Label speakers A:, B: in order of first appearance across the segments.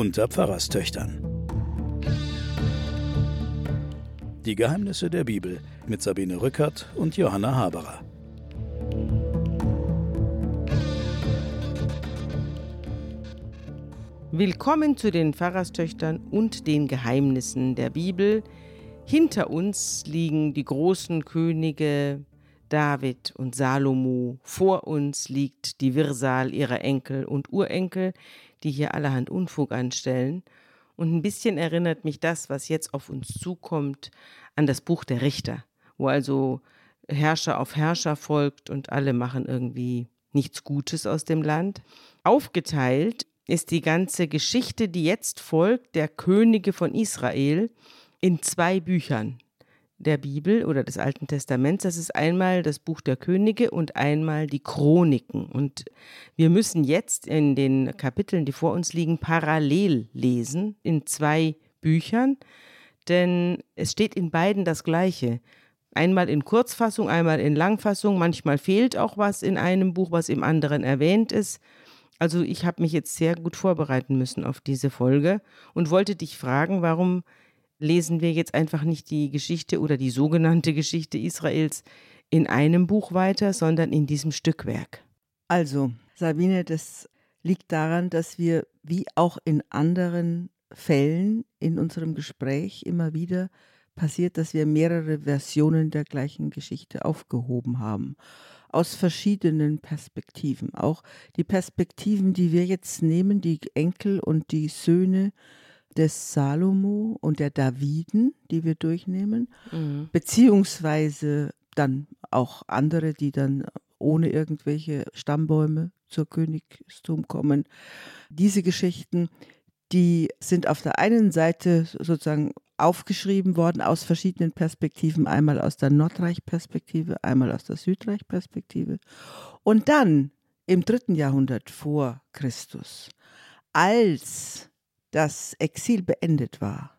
A: unter Pfarrerstöchtern. Die Geheimnisse der Bibel mit Sabine Rückert und Johanna Haberer.
B: Willkommen zu den Pfarrerstöchtern und den Geheimnissen der Bibel. Hinter uns liegen die großen Könige David und Salomo. Vor uns liegt die Wirrsal ihrer Enkel und Urenkel, die hier allerhand Unfug anstellen. Und ein bisschen erinnert mich das, was jetzt auf uns zukommt, an das Buch der Richter, wo also Herrscher auf Herrscher folgt und alle machen irgendwie nichts Gutes aus dem Land. Aufgeteilt ist die ganze Geschichte, die jetzt folgt, der Könige von Israel, in zwei Büchern der Bibel oder des Alten Testaments. Das ist einmal das Buch der Könige und einmal die Chroniken. Und wir müssen jetzt in den Kapiteln, die vor uns liegen, parallel lesen in zwei Büchern, denn es steht in beiden das Gleiche. Einmal in Kurzfassung, einmal in Langfassung. Manchmal fehlt auch was in einem Buch, was im anderen erwähnt ist. Also ich habe mich jetzt sehr gut vorbereiten müssen auf diese Folge und wollte dich fragen, warum lesen wir jetzt einfach nicht die Geschichte oder die sogenannte Geschichte Israels in einem Buch weiter, sondern in diesem Stückwerk.
C: Also, Sabine, das liegt daran, dass wir wie auch in anderen Fällen in unserem Gespräch immer wieder passiert, dass wir mehrere Versionen der gleichen Geschichte aufgehoben haben. Aus verschiedenen Perspektiven. Auch die Perspektiven, die wir jetzt nehmen, die Enkel und die Söhne des Salomo und der Daviden, die wir durchnehmen, mhm. beziehungsweise dann auch andere, die dann ohne irgendwelche Stammbäume zur Königstum kommen. Diese Geschichten, die sind auf der einen Seite sozusagen aufgeschrieben worden aus verschiedenen Perspektiven, einmal aus der Nordreich-Perspektive, einmal aus der Südreich-Perspektive. Und dann im dritten Jahrhundert vor Christus, als das Exil beendet war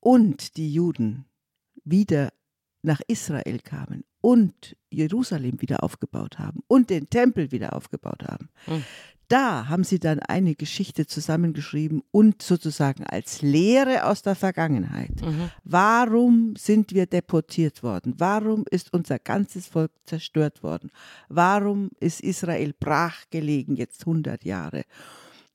C: und die Juden wieder nach Israel kamen und Jerusalem wieder aufgebaut haben und den Tempel wieder aufgebaut haben, mhm. da haben sie dann eine Geschichte zusammengeschrieben und sozusagen als Lehre aus der Vergangenheit. Mhm. Warum sind wir deportiert worden? Warum ist unser ganzes Volk zerstört worden? Warum ist Israel brachgelegen jetzt 100 Jahre?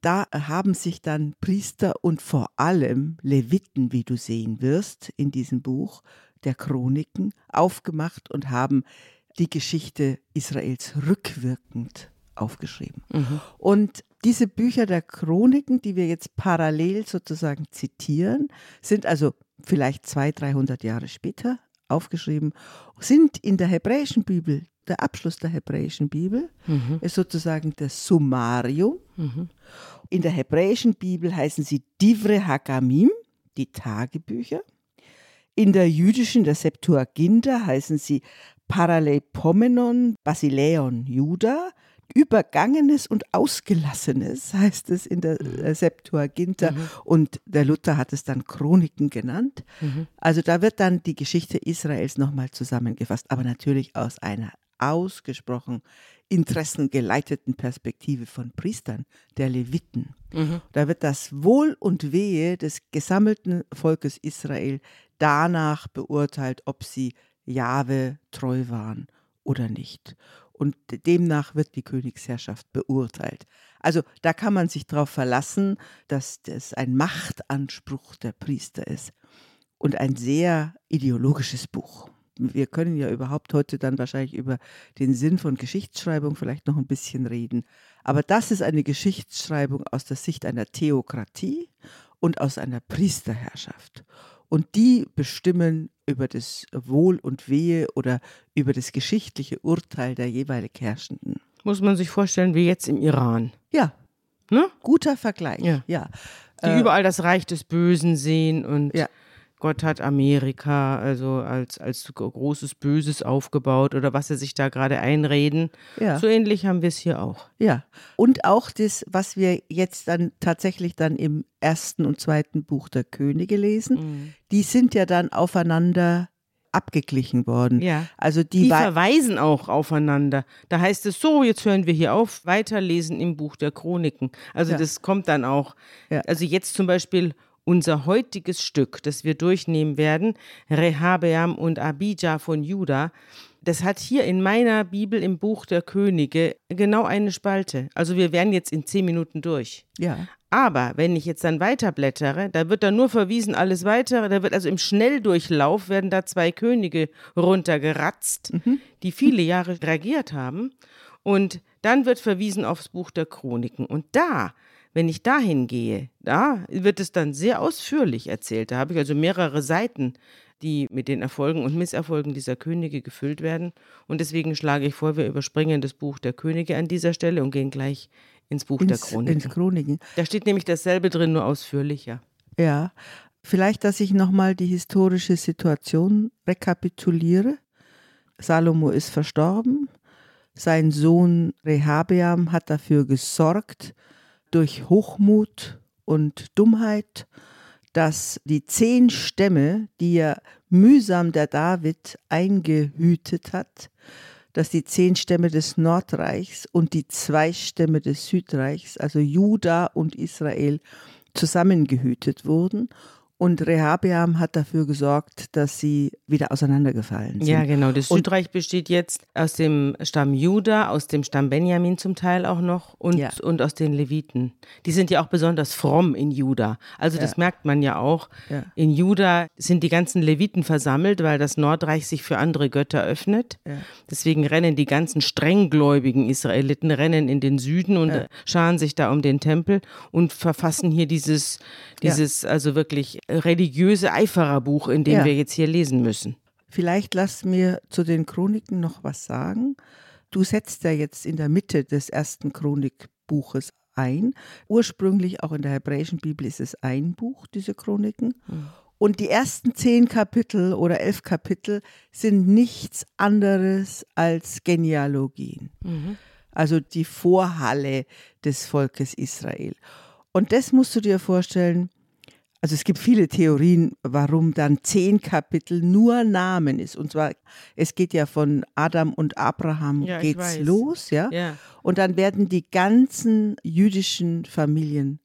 C: Da haben sich dann Priester und vor allem Leviten, wie du sehen wirst, in diesem Buch der Chroniken aufgemacht und haben die Geschichte Israels rückwirkend aufgeschrieben. Mhm. Und diese Bücher der Chroniken, die wir jetzt parallel sozusagen zitieren, sind also vielleicht 200, 300 Jahre später aufgeschrieben, sind in der hebräischen Bibel der Abschluss der hebräischen Bibel, mhm. ist sozusagen das Summarium. Mhm. In der hebräischen Bibel heißen sie Divre Hakamim, die Tagebücher. In der jüdischen, der Septuaginta, heißen sie Paralepomenon Basileon Juda. Übergangenes und Ausgelassenes heißt es in der mhm. Äh, Septuaginta mhm. und der Luther hat es dann Chroniken genannt. Mhm. Also da wird dann die Geschichte Israels nochmal zusammengefasst, aber natürlich aus einer ausgesprochen interessengeleiteten Perspektive von Priestern, der Leviten. Mhm. Da wird das Wohl und Wehe des gesammelten Volkes Israel danach beurteilt, ob sie Jahwe treu waren oder nicht. Und demnach wird die Königsherrschaft beurteilt. Also da kann man sich darauf verlassen, dass das ein Machtanspruch der Priester ist und ein sehr ideologisches Buch wir können ja überhaupt heute dann wahrscheinlich über den Sinn von Geschichtsschreibung vielleicht noch ein bisschen reden. Aber das ist eine Geschichtsschreibung aus der Sicht einer Theokratie und aus einer Priesterherrschaft. Und die bestimmen über das Wohl und Wehe oder über das geschichtliche Urteil der jeweilig Herrschenden.
B: Muss man sich vorstellen, wie jetzt im Iran.
C: Ja. Ne? Guter Vergleich. Ja. ja.
B: Die äh, überall das Reich des Bösen sehen und ja. Gott hat Amerika also als, als großes Böses aufgebaut oder was sie sich da gerade einreden. Ja. So ähnlich haben wir es hier auch.
C: Ja. Und auch das, was wir jetzt dann tatsächlich dann im ersten und zweiten Buch der Könige lesen, mhm. die sind ja dann aufeinander abgeglichen worden.
B: Ja.
C: Also die,
B: Die
C: wei-
B: verweisen auch aufeinander. Da heißt es so, jetzt hören wir hier auf, weiterlesen im Buch der Chroniken. Also
C: Ja.
B: das kommt dann auch.
C: Ja.
B: Also jetzt zum Beispiel unser heutiges Stück, das wir durchnehmen werden, Rehabeam und Abijah von Juda, das hat hier in meiner Bibel im Buch der Könige genau eine Spalte. Also wir wären jetzt in zehn Minuten durch.
C: ja.
B: Aber wenn ich jetzt dann weiterblättere, da wird dann nur verwiesen, alles weitere, da wird also im Schnelldurchlauf werden da zwei Könige runtergeratzt, die viele Jahre regiert haben. Und dann wird verwiesen aufs Buch der Chroniken. Und da, wenn ich dahin gehe, da wird es dann sehr ausführlich erzählt. Da habe ich also mehrere Seiten, die mit den Erfolgen und Misserfolgen dieser Könige gefüllt werden. Und deswegen schlage ich vor, wir überspringen das Buch der Könige an dieser Stelle und gehen gleich ins Buch der
C: Ins,
B: Chroniken.
C: ins Chroniken.
B: Da steht nämlich dasselbe drin, nur ausführlicher.
C: Ja. Vielleicht, dass ich nochmal die historische Situation rekapituliere. Salomo ist verstorben. Sein Sohn Rehabeam hat dafür gesorgt, durch Hochmut und Dummheit, dass die zehn Stämme, die ja mühsam der David eingehütet hat, dass die zehn Stämme des Nordreichs und die zwei Stämme des Südreichs, also Juda und Israel, zusammengehütet wurden. Und Rehabeam hat dafür gesorgt, dass sie wieder auseinandergefallen sind.
B: Ja, genau. Das
C: Und-
B: Südreich besteht jetzt aus dem Stamm Juda, aus dem Stamm Benjamin zum Teil auch noch und,
C: Ja.
B: und aus den Leviten. Die sind ja auch besonders fromm in Juda. Also das
C: Ja.
B: merkt man ja auch.
C: Ja.
B: In Juda sind die ganzen Leviten versammelt, weil das Nordreich sich für andere Götter öffnet. Deswegen rennen die ganzen strenggläubigen Israeliten rennen in den Süden und scharen sich da um den Tempel und verfassen hier dieses, dieses also wirklich religiöse Eifererbuch, in dem wir jetzt hier lesen müssen.
C: Vielleicht lass mir zu den Chroniken noch was sagen. Du setzt ja jetzt in der Mitte des ersten Chronikbuches ein. Ursprünglich auch in der hebräischen Bibel ist es ein Buch, diese Chroniken. Und die ersten zehn Kapitel oder elf Kapitel sind nichts anderes als Genealogien. Also die Vorhalle des Volkes Israel. Und das musst du dir vorstellen, also es gibt viele Theorien, warum dann zehn Kapitel nur Namen ist. Und zwar, es geht ja von Adam und Abraham
B: Ja,
C: geht's los, ja?
B: Ja.
C: Und dann werden die ganzen jüdischen Familien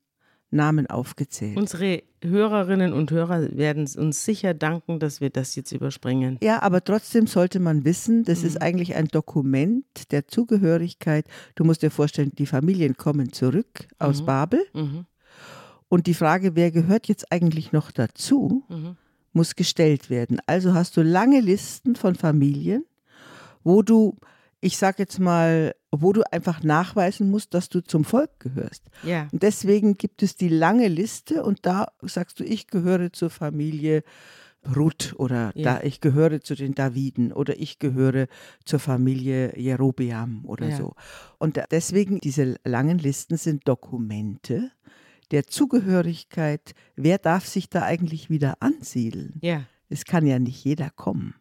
C: Namen aufgezählt.
B: Unsere Hörerinnen und Hörer werden uns sicher danken, dass wir das jetzt überspringen.
C: ja, aber trotzdem sollte man wissen, das
B: Mhm.
C: ist eigentlich ein Dokument der Zugehörigkeit. Du musst dir vorstellen, die Familien kommen zurück aus Babel.
B: Mhm.
C: Und die Frage, wer gehört jetzt eigentlich noch dazu,
B: Mhm.
C: muss gestellt werden. Also hast du lange Listen von Familien, wo du, ich sag jetzt mal, wo du einfach nachweisen musst, dass du zum Volk gehörst.
B: Ja.
C: Und deswegen gibt es die lange Liste und da sagst du, ich gehöre zur Familie Ruth oder
B: Ja.
C: da, ich gehöre zu den Daviden oder ich gehöre zur Familie Jerobeam oder
B: Ja.
C: so. Und deswegen diese langen Listen sind Dokumente der Zugehörigkeit. Wer darf sich da eigentlich wieder ansiedeln?
B: Ja.
C: Es kann ja nicht jeder kommen.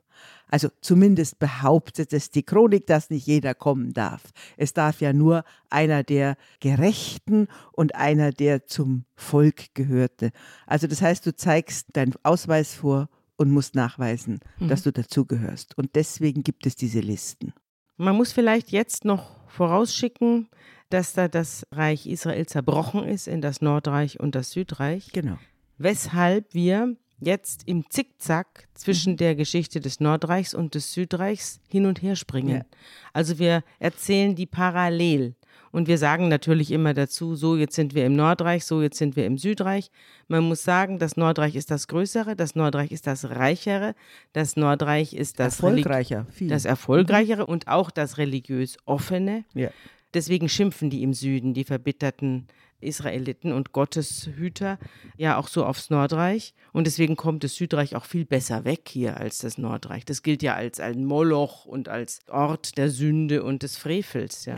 C: Also zumindest behauptet es die Chronik, dass nicht jeder kommen darf. Es darf ja nur einer der Gerechten und einer der zum Volk gehörte. Also das heißt, du zeigst deinen Ausweis vor und musst nachweisen, dass du dazugehörst. Und deswegen gibt es diese Listen.
B: Man muss vielleicht jetzt noch vorausschicken, dass da das Reich Israel zerbrochen ist in das Nordreich und das Südreich,
C: Genau.
B: weshalb wir jetzt im Zickzack zwischen der Geschichte des Nordreichs und des Südreichs hin und her springen.
C: Ja.
B: Also wir erzählen die parallel. Und wir sagen natürlich immer dazu, so jetzt sind wir im Nordreich, so jetzt sind wir im Südreich. Man muss sagen, das Nordreich ist das Größere, das Nordreich ist das Reichere, das Nordreich ist das
C: Erfolgreicher.
B: Das Erfolgreichere und auch das religiös Offene.
C: ja.
B: Deswegen schimpfen die im Süden, die verbitterten Israeliten und Gotteshüter, ja auch so aufs Nordreich. Und deswegen kommt das Südreich auch viel besser weg hier als das Nordreich. Das gilt ja als ein Moloch und als Ort der Sünde und des Frevels. Ja.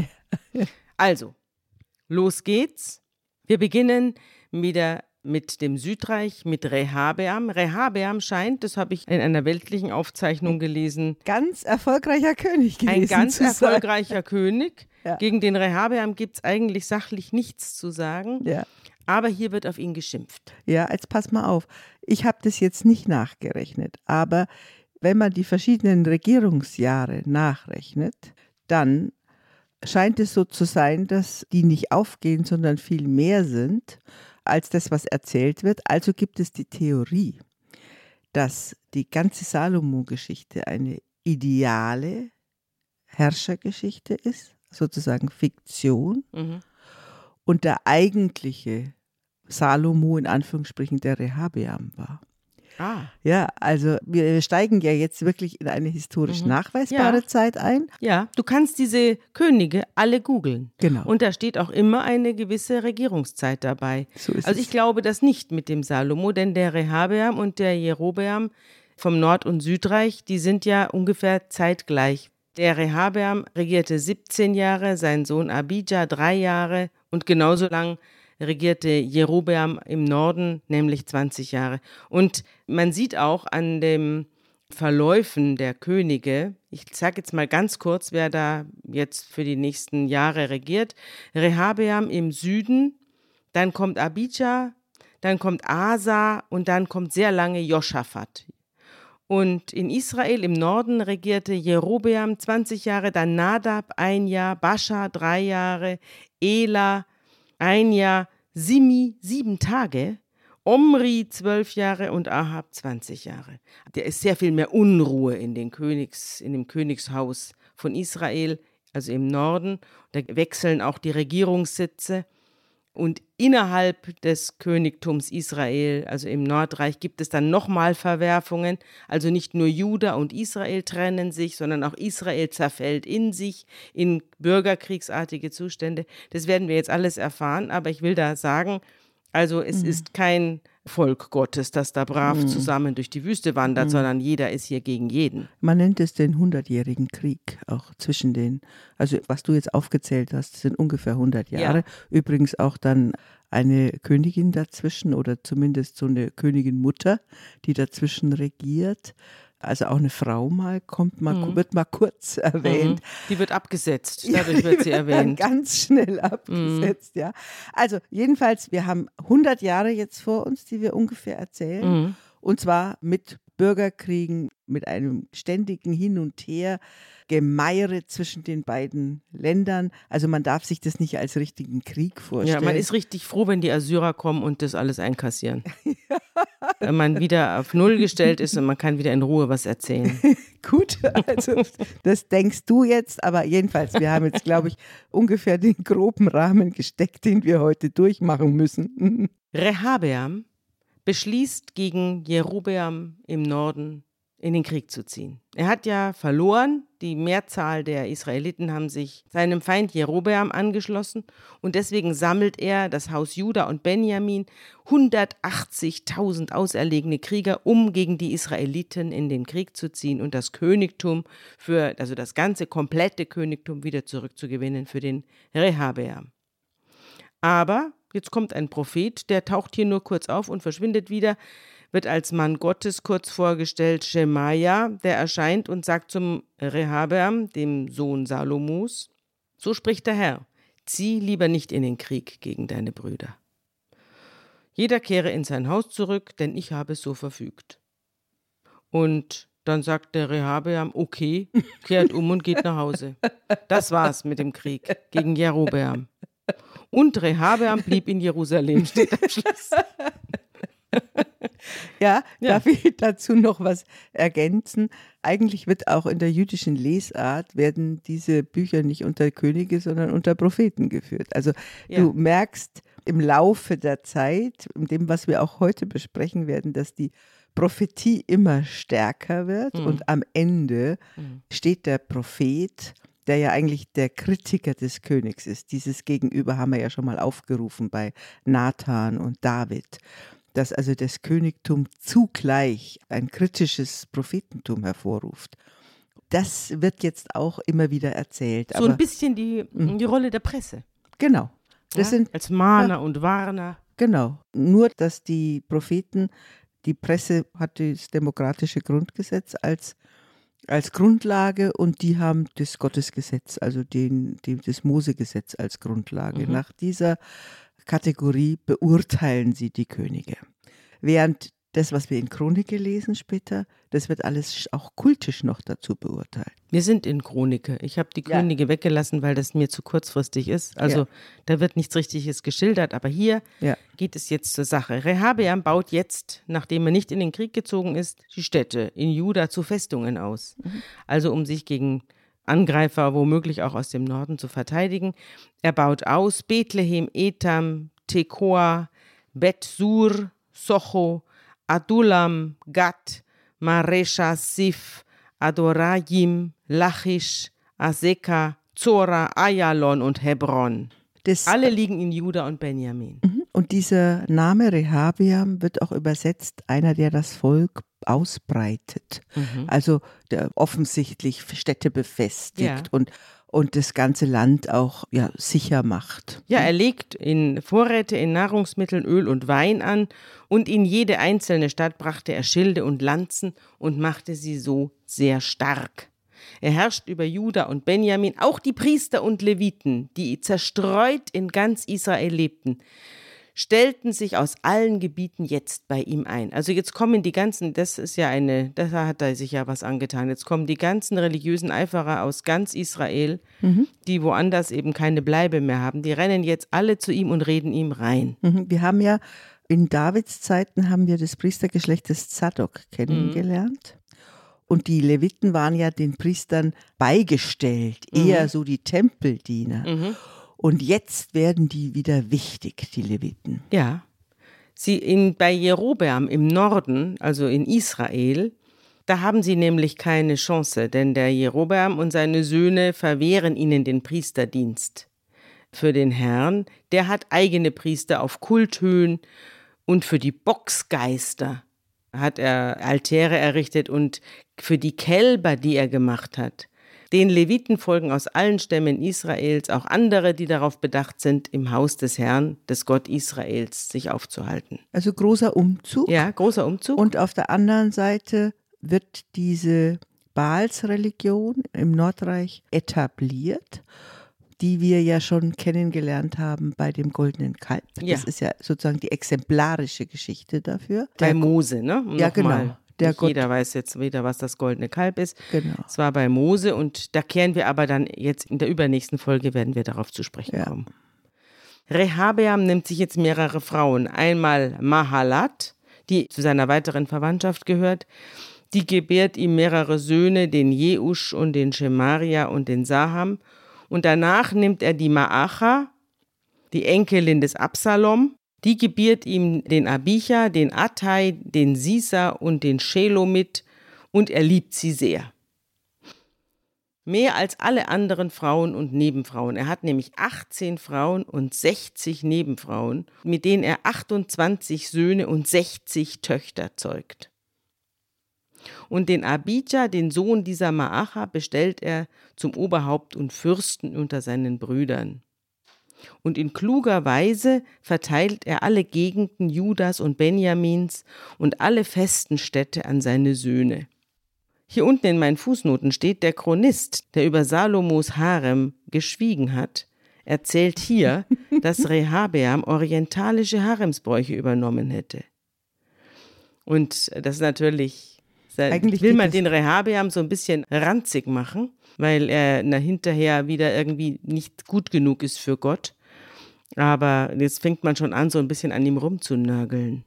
B: Also, los geht's. Wir beginnen wieder mit dem Südreich, mit Rehabeam. Rehabeam scheint, das habe ich in einer weltlichen Aufzeichnung gelesen,
C: Ganz erfolgreicher König gewesen.
B: ein ganz erfolgreicher König.
C: Ja.
B: Gegen den Rehabeam gibt es eigentlich sachlich nichts zu sagen,
C: Ja.
B: aber hier wird auf ihn geschimpft.
C: Ja, jetzt pass mal auf. Ich habe das jetzt nicht nachgerechnet, aber wenn man die verschiedenen Regierungsjahre nachrechnet, dann scheint es so zu sein, dass die nicht aufgehen, sondern viel mehr sind als das, was erzählt wird. Also gibt es die Theorie, dass die ganze Salomo-Geschichte eine ideale Herrschergeschichte ist, sozusagen Fiktion,
B: Mhm.
C: und der eigentliche Salomo in Anführungsstrichen der Rehabeam war.
B: Ah,
C: Ja, also wir steigen ja jetzt wirklich in eine historisch
B: Mhm.
C: nachweisbare
B: Ja.
C: Zeit ein.
B: ja. Du kannst diese Könige alle googeln.
C: Genau.
B: Und da steht auch immer eine gewisse Regierungszeit dabei.
C: So ist
B: also
C: es.
B: ich glaube das nicht mit dem Salomo, denn der Rehabeam und der Jerobeam vom Nord- und Südreich, die sind ja ungefähr zeitgleich. Der Rehabeam regierte 17 Jahre, sein Sohn Abijah drei Jahre und genauso lang regierte Jerobeam im Norden, nämlich 20 Jahre. Und man sieht auch an dem Verläufen der Könige, ich sage jetzt mal ganz kurz, wer da jetzt für die nächsten Jahre regiert. Rehabeam im Süden, dann kommt Abijah, dann kommt Asa und dann kommt sehr lange Joschafat. Und in Israel im Norden regierte Jerobeam 20 Jahre, dann Nadab ein Jahr, Bascha drei Jahre, Ela ein Jahr, Simi sieben Tage, Omri zwölf Jahre und Ahab 20 Jahre. Da ist sehr viel mehr Unruhe in, den Königs, in dem Königshaus von Israel, also im Norden. Da wechseln auch die Regierungssitze. Und innerhalb des Königtums Israel, also im Nordreich, gibt es dann nochmal Verwerfungen. Also nicht nur Juda und Israel trennen sich, sondern auch Israel zerfällt in sich in bürgerkriegsartige Zustände. Das werden wir jetzt alles erfahren, aber ich will da sagen, also es ist kein Volk Gottes, das da brav zusammen durch die Wüste wandert, sondern jeder ist hier gegen jeden.
C: Man nennt es den hundertjährigen Krieg auch zwischen den, also was du jetzt aufgezählt hast, sind ungefähr 100
B: Ja.
C: Jahre. Übrigens auch dann eine Königin dazwischen oder zumindest so eine Königin-Mutter, die dazwischen regiert. Also auch eine Frau mal kommt mal,
B: Mhm.
C: wird mal kurz erwähnt.
B: Die wird abgesetzt, dadurch wird sie erwähnt.
C: Dann ganz schnell abgesetzt, ja. Also jedenfalls, wir haben 100 Jahre jetzt vor uns, die wir ungefähr erzählen.
B: Mhm.
C: Und zwar mit Bürgerkriegen, mit einem ständigen Hin und Her, Gemeire zwischen den beiden Ländern. Also man darf sich das nicht als richtigen Krieg vorstellen.
B: Ja, man ist richtig froh, wenn die Assyrer kommen und das alles einkassieren. Wenn man wieder auf Null gestellt ist und man kann wieder in Ruhe was erzählen.
C: Gut, also das denkst du jetzt, aber jedenfalls, wir haben jetzt, glaube ich, ungefähr den groben Rahmen gesteckt, den wir heute durchmachen müssen.
B: Rehabeam beschließt, gegen Jerobeam im Norden in den Krieg zu ziehen. Er hat ja verloren, die Mehrzahl der Israeliten haben sich seinem Feind Jerobeam angeschlossen und deswegen sammelt er das Haus Juda und Benjamin 180.000 auserlegene Krieger, um gegen die Israeliten in den Krieg zu ziehen und das Königtum für, also das ganze komplette Königtum wieder zurückzugewinnen für den Rehabeam. Aber jetzt kommt ein Prophet, der taucht hier nur kurz auf und verschwindet wieder, wird als Mann Gottes kurz vorgestellt, Schemaja, der erscheint und sagt zum Rehabeam, dem Sohn Salomos, so spricht der Herr, zieh lieber nicht in den Krieg gegen deine Brüder. Jeder kehre in sein Haus zurück, denn ich habe es so verfügt. Und dann sagt der Rehabeam, okay, kehrt um und geht nach Hause. Das war's mit dem Krieg gegen Jerobeam. Und Rehabeam blieb in Jerusalem, steht am Schluss.
C: Ja,
B: Ja.
C: darf ich dazu noch was ergänzen? Eigentlich wird auch in der jüdischen Lesart werden diese Bücher nicht unter Könige, sondern unter Propheten geführt. Also
B: Ja.
C: du merkst im Laufe der Zeit, in dem, was wir auch heute besprechen werden, dass die Prophetie immer stärker wird
B: Mhm.
C: und am Ende
B: Mhm.
C: steht der Prophet, der ja eigentlich der Kritiker des Königs ist. Dieses Gegenüber haben wir ja schon mal aufgerufen bei Nathan und David dass also das Königtum zugleich ein kritisches Prophetentum hervorruft. Das wird jetzt auch immer wieder erzählt.
B: So ein bisschen die, die Rolle der Presse.
C: genau. Das
B: ja?
C: sind
B: Als Mahner und Warner.
C: genau. Nur dass die Propheten, die Presse hat das demokratische Grundgesetz als als Grundlage und die haben das Gottesgesetz, also den, den, das Mosegesetz als Grundlage.
B: Mhm.
C: Nach dieser Kategorie beurteilen sie die Könige. Während das, was wir in Chronike lesen später, das wird alles auch kultisch noch dazu beurteilt.
B: Wir sind in Chronike. Ich habe die
C: Ja.
B: Könige weggelassen, weil das mir zu kurzfristig ist. Also
C: Ja.
B: da wird nichts Richtiges geschildert, aber hier
C: Ja.
B: geht es jetzt zur Sache. Rehabeam baut jetzt, nachdem er nicht in den Krieg gezogen ist, die Städte in Juda zu Festungen aus. Also um sich gegen Angreifer womöglich auch aus dem Norden zu verteidigen. Er baut aus Bethlehem, Etam, Tekoa, Bet-Sur, Socho, Adulam, Gat, Maresha, Sif, Adorajim, Lachish, Aseka, Zora, Ayalon und Hebron.
C: Das,
B: Alle liegen in Juda und Benjamin.
C: Und dieser Name Rehabeam wird auch übersetzt, einer, der das Volk ausbreitet. Also der offensichtlich Städte befestigt
B: Ja.
C: und, und das ganze Land auch ja, sicher macht.
B: Ja, er legt in Vorräte in Nahrungsmitteln, Öl und Wein an und in jede einzelne Stadt brachte er Schilde und Lanzen und machte sie so sehr stark. Er herrscht über Juda und Benjamin, auch die Priester und Leviten, die zerstreut in ganz Israel lebten, stellten sich aus allen Gebieten jetzt bei ihm ein. Also jetzt kommen die ganzen, das ist ja eine, da hat er sich ja was angetan. Jetzt kommen die ganzen religiösen Eiferer aus ganz Israel, die woanders eben keine Bleibe mehr haben. Die rennen jetzt alle zu ihm und reden ihm rein.
C: Mhm. Wir haben ja in Davids Zeiten haben wir das Priestergeschlecht des Zadok kennengelernt. Und die Leviten waren ja den Priestern beigestellt, eher so die Tempeldiener. Und jetzt werden die wieder wichtig, die Leviten.
B: Ja. Sie in, bei Jerobeam im Norden, also in Israel, da haben sie nämlich keine Chance, denn der Jerobeam und seine Söhne verwehren ihnen den Priesterdienst. Für den Herrn, der hat eigene Priester auf Kulthöhen und für die Boxgeister hat er Altäre errichtet und für die Kälber, die er gemacht hat. Den Leviten folgen aus allen Stämmen Israels auch andere, die darauf bedacht sind, im Haus des Herrn, des Gott Israels, sich aufzuhalten.
C: Also großer Umzug.
B: Ja, großer Umzug.
C: Und auf der anderen Seite wird diese Baalsreligion im Nordreich etabliert, die wir ja schon kennengelernt haben bei dem goldenen Kalb.
B: Ja.
C: Das ist ja sozusagen die exemplarische Geschichte dafür.
B: bei
C: Der-
B: Mose, ne? Um
C: Ja, genau.
B: mal-
C: Der
B: Nicht
C: Gott-
B: jeder weiß jetzt wieder, was das goldene Kalb ist.
C: Genau.
B: Es war bei Mose und da kehren wir aber dann jetzt in der übernächsten Folge werden wir darauf zu sprechen
C: Ja.
B: kommen. Rehabeam nimmt sich jetzt mehrere Frauen. Einmal Mahalat, die zu seiner weiteren Verwandtschaft gehört. Die gebärt ihm mehrere Söhne, den Jeusch und den Schemaria und den Saham. Und danach nimmt er die Maacha, die Enkelin des Absalom. Die gebiert ihm den Abicha, den Attai, den Sisa und den Shelomit und er liebt sie sehr. Mehr als alle anderen Frauen und Nebenfrauen. Er hat nämlich 18 Frauen und 60 Nebenfrauen, mit denen er 28 Söhne und 60 Töchter zeugt. Und den Abijah, den Sohn dieser Maacha, bestellt er zum Oberhaupt und Fürsten unter seinen Brüdern. Und in kluger Weise verteilt er alle Gegenden Judas und Benjamins und alle festen Städte an seine Söhne. Hier unten in meinen Fußnoten steht der Chronist, der über Salomos Harem geschwiegen hat, erzählt hier, dass Rehabeam orientalische Haremsbräuche übernommen hätte. Und das ist natürlich,
C: Eigentlich
B: will man den Rehabeam so ein bisschen ranzig machen, weil er na, hinterher wieder irgendwie nicht gut genug ist für Gott. Aber jetzt fängt man schon an, so ein bisschen an ihm rumzunörgeln.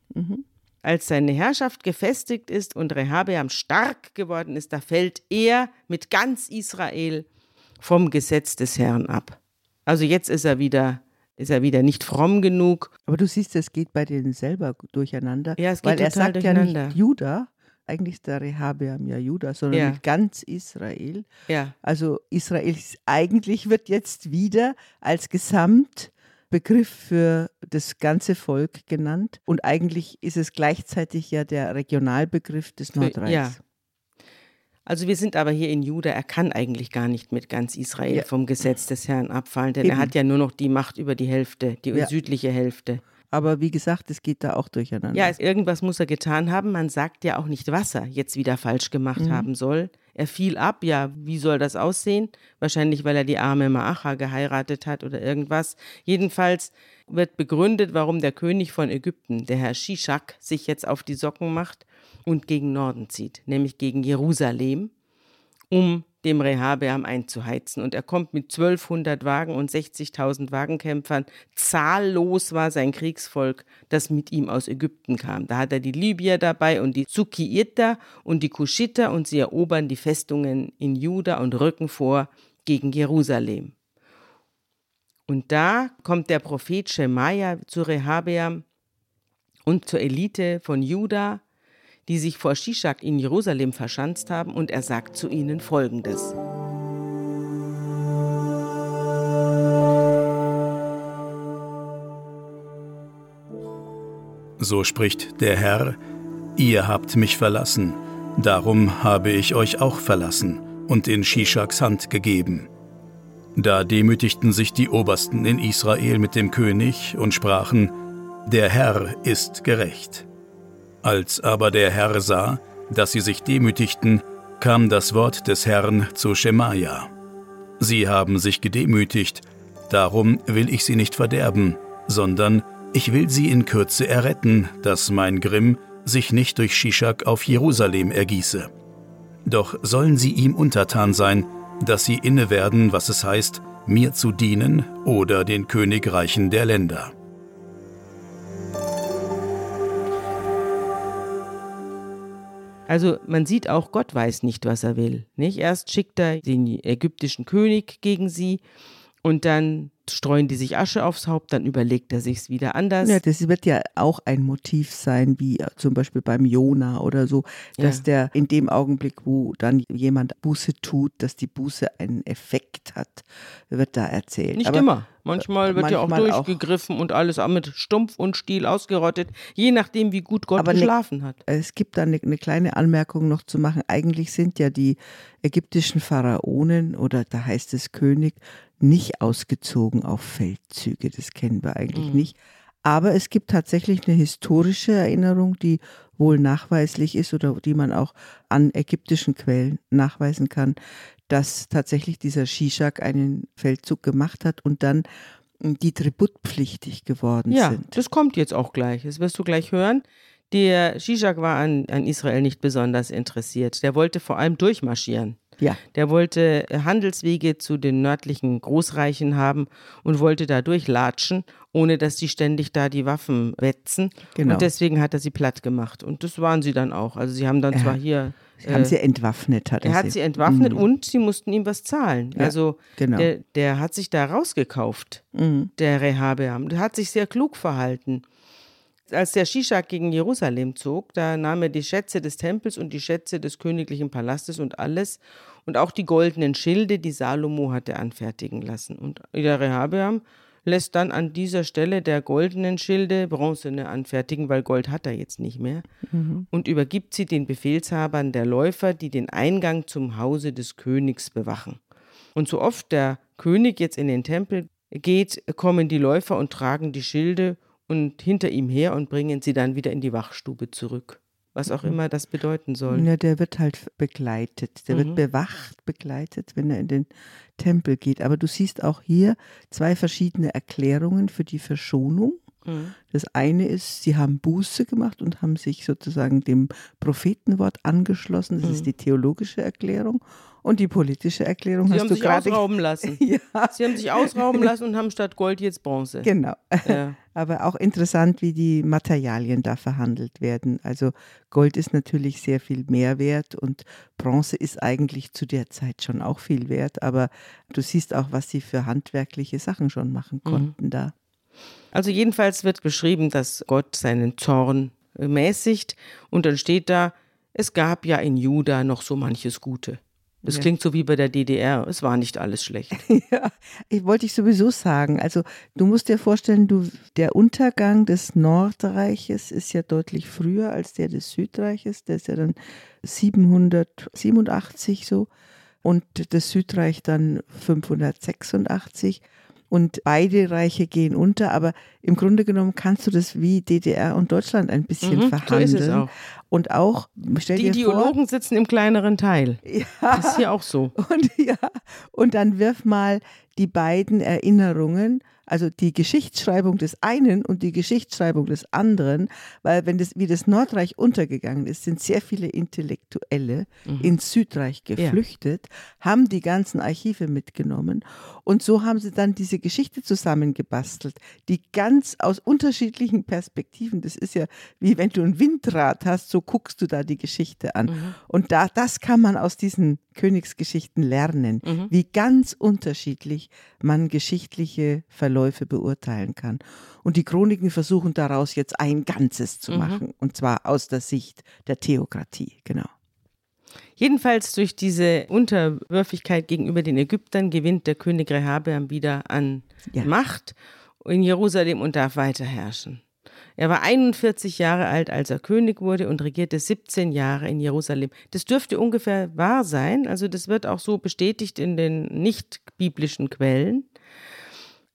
B: Als seine Herrschaft gefestigt ist und Rehabeam stark geworden ist, da fällt er mit ganz Israel vom Gesetz des Herrn ab. Also jetzt ist er wieder, ist er wieder nicht fromm genug.
C: Aber du siehst, es geht bei denen selber durcheinander.
B: Ja, es geht
C: weil er sagt ja
B: durcheinander.
C: nicht Juda, eigentlich der Rehabeam ja Juda, sondern
B: Ja.
C: mit ganz Israel.
B: Ja,
C: Also Israel ist- eigentlich wird jetzt wieder als Gesamtbegriff für das ganze Volk genannt. Und eigentlich ist es gleichzeitig ja der Regionalbegriff des Nordreichs.
B: ja. Also wir sind aber hier in Juda, er kann eigentlich gar nicht mit ganz Israel
C: Ja.
B: vom Gesetz des Herrn abfallen, denn er
C: Eben.
B: hat ja nur noch die Macht über die Hälfte, die
C: Ja.
B: südliche Hälfte.
C: Aber wie gesagt, es geht da auch durcheinander.
B: Ja, irgendwas muss er getan haben. Man sagt ja auch nicht, was er jetzt wieder falsch gemacht
C: Mhm.
B: haben soll. Er fiel ab, ja, wie soll das aussehen? Wahrscheinlich, weil er die arme Maacha geheiratet hat oder irgendwas. Jedenfalls wird begründet, warum der König von Ägypten, der Herr Shishak, sich jetzt auf die Socken macht und gegen Norden zieht, nämlich gegen Jerusalem, um dem Rehabeam einzuheizen. Und er kommt mit 1200 Wagen und 60.000 Wagenkämpfern. Zahllos war sein Kriegsvolk, das mit ihm aus Ägypten kam. Da hat er die Libyer dabei und die Zukiiter und die Kuschiter und sie erobern die Festungen in Juda und rücken vor gegen Jerusalem. Und da kommt der Prophet Schemaja zu Rehabeam und zur Elite von Juda die sich vor Shishak in Jerusalem verschanzt haben, und er sagt zu ihnen Folgendes.
A: So spricht der Herr, ihr habt mich verlassen, darum habe ich euch auch verlassen und in Shishaks Hand gegeben. Da demütigten sich die Obersten in Israel mit dem König und sprachen, der Herr ist gerecht. Als aber der Herr sah, dass sie sich demütigten, kam das Wort des Herrn zu Schemaja. Sie haben sich gedemütigt, darum will ich sie nicht verderben, sondern ich will sie in Kürze erretten, dass mein Grimm sich nicht durch Shishak auf Jerusalem ergieße. Doch sollen sie ihm untertan sein, dass sie inne werden, was es heißt, mir zu dienen oder den Königreichen der Länder.
B: Also man sieht auch, Gott weiß nicht, was er will. Nicht? Erst schickt er den ägyptischen König gegen sie und dann streuen die sich Asche aufs Haupt, dann überlegt er sich's wieder anders.
C: Ja, das wird ja auch ein Motiv sein, wie zum Beispiel beim Jona oder so, dass ja. der in dem Augenblick, wo dann jemand Buße tut, dass die Buße einen Effekt hat, wird da erzählt.
B: Nicht Aber immer. Manchmal wird manchmal ja auch durchgegriffen auch. und alles mit Stumpf und Stiel ausgerottet, je nachdem, wie gut Gott Aber ne geschlafen ne, hat.
C: Es gibt da eine, eine kleine Anmerkung noch zu machen. Eigentlich sind ja die ägyptischen Pharaonen oder da heißt es König nicht ausgezogen auf Feldzüge. Das kennen wir eigentlich mhm. nicht. Aber es gibt tatsächlich eine historische Erinnerung, die wohl nachweislich ist oder die man auch an ägyptischen Quellen nachweisen kann, dass tatsächlich dieser Shishak einen Feldzug gemacht hat und dann die tributpflichtig geworden
B: ja,
C: sind.
B: Ja, das kommt jetzt auch gleich. Das wirst du gleich hören. Der Shishak war an, an Israel nicht besonders interessiert. Der wollte vor allem durchmarschieren.
C: Ja.
B: Der wollte Handelswege zu den nördlichen Großreichen haben und wollte da durchlatschen, ohne dass die ständig da die Waffen wetzen. Genau. Und deswegen hat er sie platt gemacht. Und das waren sie dann auch. Also sie haben dann ja. zwar hier
C: Sie haben sie entwaffnet,
B: hat er. Er hat sie entwaffnet mhm. und sie mussten ihm was zahlen. Ja, also genau. der, der, hat sich da rausgekauft, mhm. der Rehabeam. Der hat sich sehr klug verhalten. Als der Shishak gegen Jerusalem zog, da nahm er die Schätze des Tempels und die Schätze des königlichen Palastes und alles und auch die goldenen Schilde, die Salomo hatte anfertigen lassen. Und der Rehabeam lässt dann an dieser Stelle der goldenen Schilde bronzene anfertigen, weil Gold hat er jetzt nicht mehr, mhm. und übergibt sie den Befehlshabern der Läufer, die den Eingang zum Hause des Königs bewachen. Und so oft der König jetzt in den Tempel geht, kommen die Läufer und tragen die Schilde und hinter ihm her und bringen sie dann wieder in die Wachstube zurück was auch mhm. immer das bedeuten soll.
C: Ja, der wird halt begleitet. Der mhm. wird bewacht, begleitet, wenn er in den Tempel geht. Aber du siehst auch hier zwei verschiedene Erklärungen für die Verschonung. Mhm. Das eine ist, sie haben Buße gemacht und haben sich sozusagen dem Prophetenwort angeschlossen. Das mhm. ist die theologische Erklärung. Und die politische Erklärung
B: Sie
C: hast
B: haben
C: du
B: sich ausrauben lassen. ja. Sie haben sich ausrauben lassen und haben statt Gold jetzt Bronze.
C: Genau. Ja. Aber auch interessant, wie die Materialien da verhandelt werden. Also Gold ist natürlich sehr viel mehr wert und Bronze ist eigentlich zu der Zeit schon auch viel wert. Aber du siehst auch, was sie für handwerkliche Sachen schon machen mhm. konnten mhm. da.
B: Also jedenfalls wird beschrieben, dass Gott seinen Zorn mäßigt und dann steht da, es gab ja in Juda noch so manches Gute. Das ja. klingt so wie bei der DDR. Es war nicht alles schlecht.
C: ja, ich wollte ich sowieso sagen. Also du musst dir vorstellen, du, der Untergang des Nordreiches ist ja deutlich früher als der des Südreiches. Der ist ja dann 787 so und das Südreich dann 586. und beide Reiche gehen unter, aber im Grunde genommen kannst du das wie DDR und Deutschland ein bisschen
B: Mhm,
C: verhandeln.
B: So ist es auch.
C: Und auch, stell
B: Die
C: dir vor,
B: Ideologen sitzen im kleineren Teil.
C: ja,
B: Das ist hier auch so.
C: und ja, und dann wirf mal die beiden Erinnerungen, also die Geschichtsschreibung des einen und die Geschichtsschreibung des anderen, weil wenn das wie das Nordreich untergegangen ist, sind sehr viele Intellektuelle ins Südreich geflüchtet, haben die ganzen Archive mitgenommen. Und so haben sie dann diese Geschichte zusammengebastelt, die ganz aus unterschiedlichen Perspektiven, das ist ja wie wenn du ein Windrad hast, so guckst du da die Geschichte an. Und da, das kann man aus diesen Königsgeschichten lernen, wie ganz unterschiedlich man geschichtliche Verläufe beurteilen kann. Und die Chroniken versuchen daraus jetzt ein Ganzes zu machen, und zwar aus der Sicht der Theokratie, genau.
B: Jedenfalls durch diese Unterwürfigkeit gegenüber den Ägyptern gewinnt der König Rehabeam wieder an
C: Ja.
B: Macht in Jerusalem und darf weiter herrschen. Er war 41 Jahre alt, als er König wurde und regierte 17 Jahre in Jerusalem. Das dürfte ungefähr wahr sein, also das wird auch so bestätigt in den nicht biblischen Quellen.